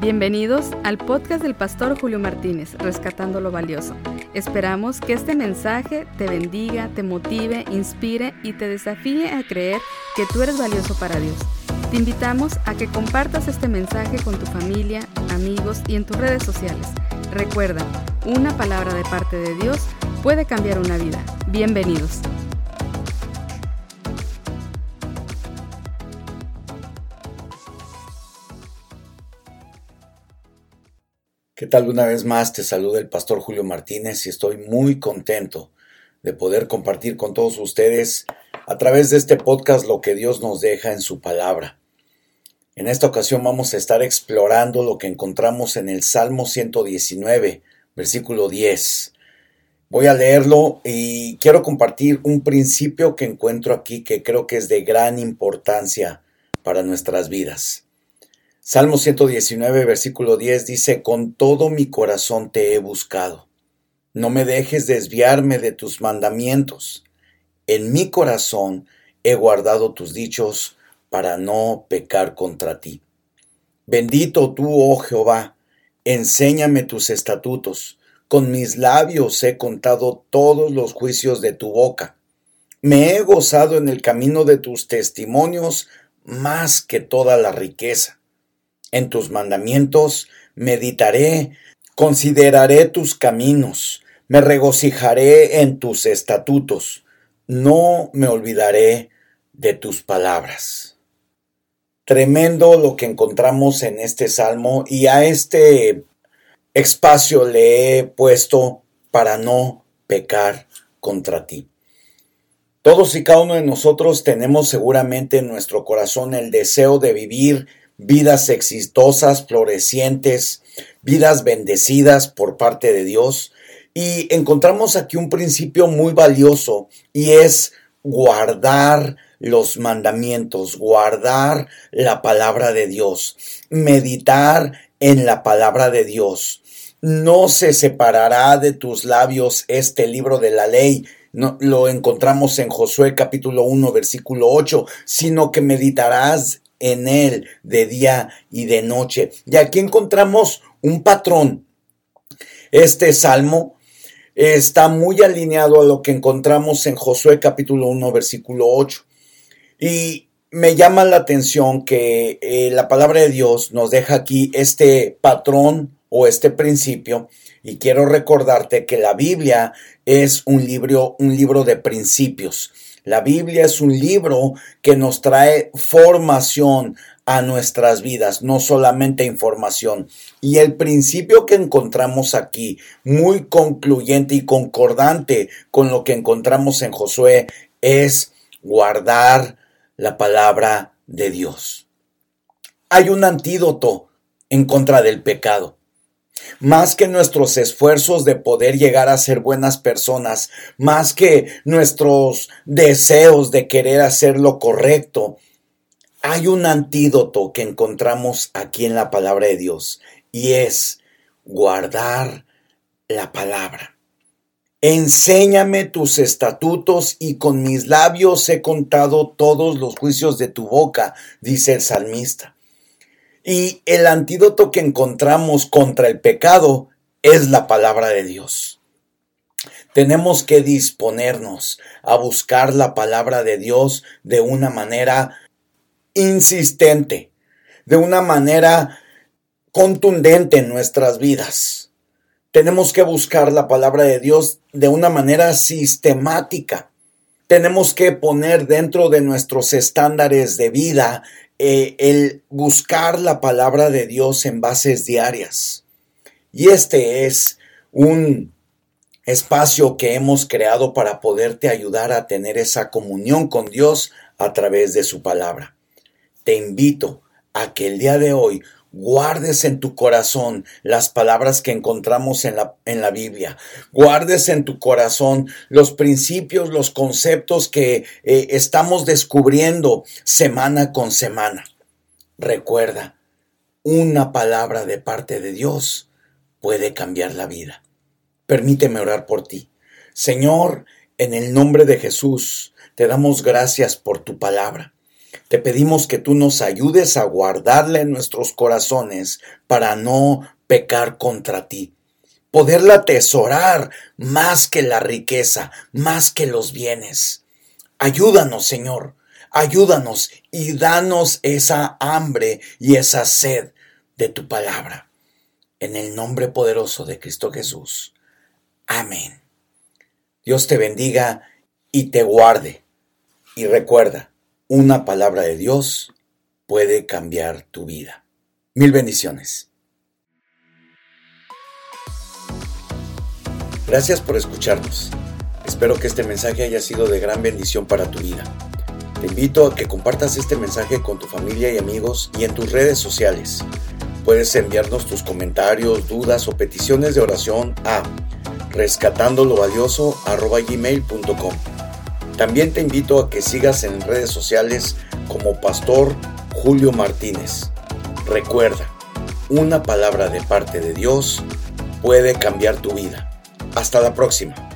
Bienvenidos al podcast del pastor Julio Martínez, Rescatando lo Valioso. Esperamos que este mensaje te bendiga, te motive, inspire y te desafíe a creer que tú eres valioso para Dios. Te invitamos a que compartas este mensaje con tu familia, amigos y en tus redes sociales. Recuerda, una palabra de parte de Dios puede cambiar una vida. Bienvenidos. ¿Qué tal? Una vez más te saluda el pastor Julio Martínez y estoy muy contento de poder compartir con todos ustedes a través de este podcast lo que Dios nos deja en su palabra. En esta ocasión vamos a estar explorando lo que encontramos en el Salmo 119, versículo 10. Voy a leerlo y quiero compartir un principio que encuentro aquí que creo que es de gran importancia para nuestras vidas. Salmo 119, versículo 10 dice, Con todo mi corazón te he buscado. No me dejes desviarme de tus mandamientos. En mi corazón he guardado tus dichos para no pecar contra ti. Bendito tú, oh Jehová, enséñame tus estatutos. Con mis labios he contado todos los juicios de tu boca. Me he gozado en el camino de tus testimonios más que toda la riqueza. En tus mandamientos meditaré, consideraré tus caminos, me regocijaré en tus estatutos, no me olvidaré de tus palabras. Tremendo lo que encontramos en este salmo y a este espacio le he puesto para no pecar contra ti. Todos y cada uno de nosotros tenemos seguramente en nuestro corazón el deseo de vivir vidas exitosas, florecientes, vidas bendecidas por parte de Dios. Y encontramos aquí un principio muy valioso y es guardar los mandamientos, guardar la palabra de Dios, meditar en la palabra de Dios. No se separará de tus labios este libro de la ley, no, lo encontramos en Josué capítulo 1 versículo 8, sino que meditarás en él de día y de noche. Y aquí encontramos un patrón. Este salmo está muy alineado a lo que encontramos en Josué capítulo 1 versículo 8. Y me llama la atención que eh, la palabra de Dios nos deja aquí este patrón o este principio y quiero recordarte que la Biblia es un libro, un libro de principios. La Biblia es un libro que nos trae formación a nuestras vidas, no solamente información. Y el principio que encontramos aquí, muy concluyente y concordante con lo que encontramos en Josué, es guardar la palabra de Dios. Hay un antídoto en contra del pecado. Más que nuestros esfuerzos de poder llegar a ser buenas personas, más que nuestros deseos de querer hacer lo correcto, hay un antídoto que encontramos aquí en la palabra de Dios y es guardar la palabra. Enséñame tus estatutos y con mis labios he contado todos los juicios de tu boca, dice el salmista. Y el antídoto que encontramos contra el pecado es la palabra de Dios. Tenemos que disponernos a buscar la palabra de Dios de una manera insistente, de una manera contundente en nuestras vidas. Tenemos que buscar la palabra de Dios de una manera sistemática. Tenemos que poner dentro de nuestros estándares de vida eh, el buscar la palabra de Dios en bases diarias. Y este es un espacio que hemos creado para poderte ayudar a tener esa comunión con Dios a través de su palabra. Te invito a que el día de hoy guardes en tu corazón las palabras que encontramos en la, en la Biblia. Guardes en tu corazón los principios, los conceptos que eh, estamos descubriendo semana con semana. Recuerda, una palabra de parte de Dios puede cambiar la vida. Permíteme orar por ti. Señor, en el nombre de Jesús, te damos gracias por tu palabra. Te pedimos que tú nos ayudes a guardarla en nuestros corazones para no pecar contra ti. Poderla atesorar más que la riqueza, más que los bienes. Ayúdanos, Señor, ayúdanos y danos esa hambre y esa sed de tu palabra. En el nombre poderoso de Cristo Jesús. Amén. Dios te bendiga y te guarde. Y recuerda, una palabra de Dios puede cambiar tu vida. Mil bendiciones. Gracias por escucharnos. Espero que este mensaje haya sido de gran bendición para tu vida. Te invito a que compartas este mensaje con tu familia y amigos y en tus redes sociales. Puedes enviarnos tus comentarios, dudas o peticiones de oración a rescatandolovalioso.com. También te invito a que sigas en redes sociales como Pastor Julio Martínez. Recuerda, una palabra de parte de Dios puede cambiar tu vida. Hasta la próxima.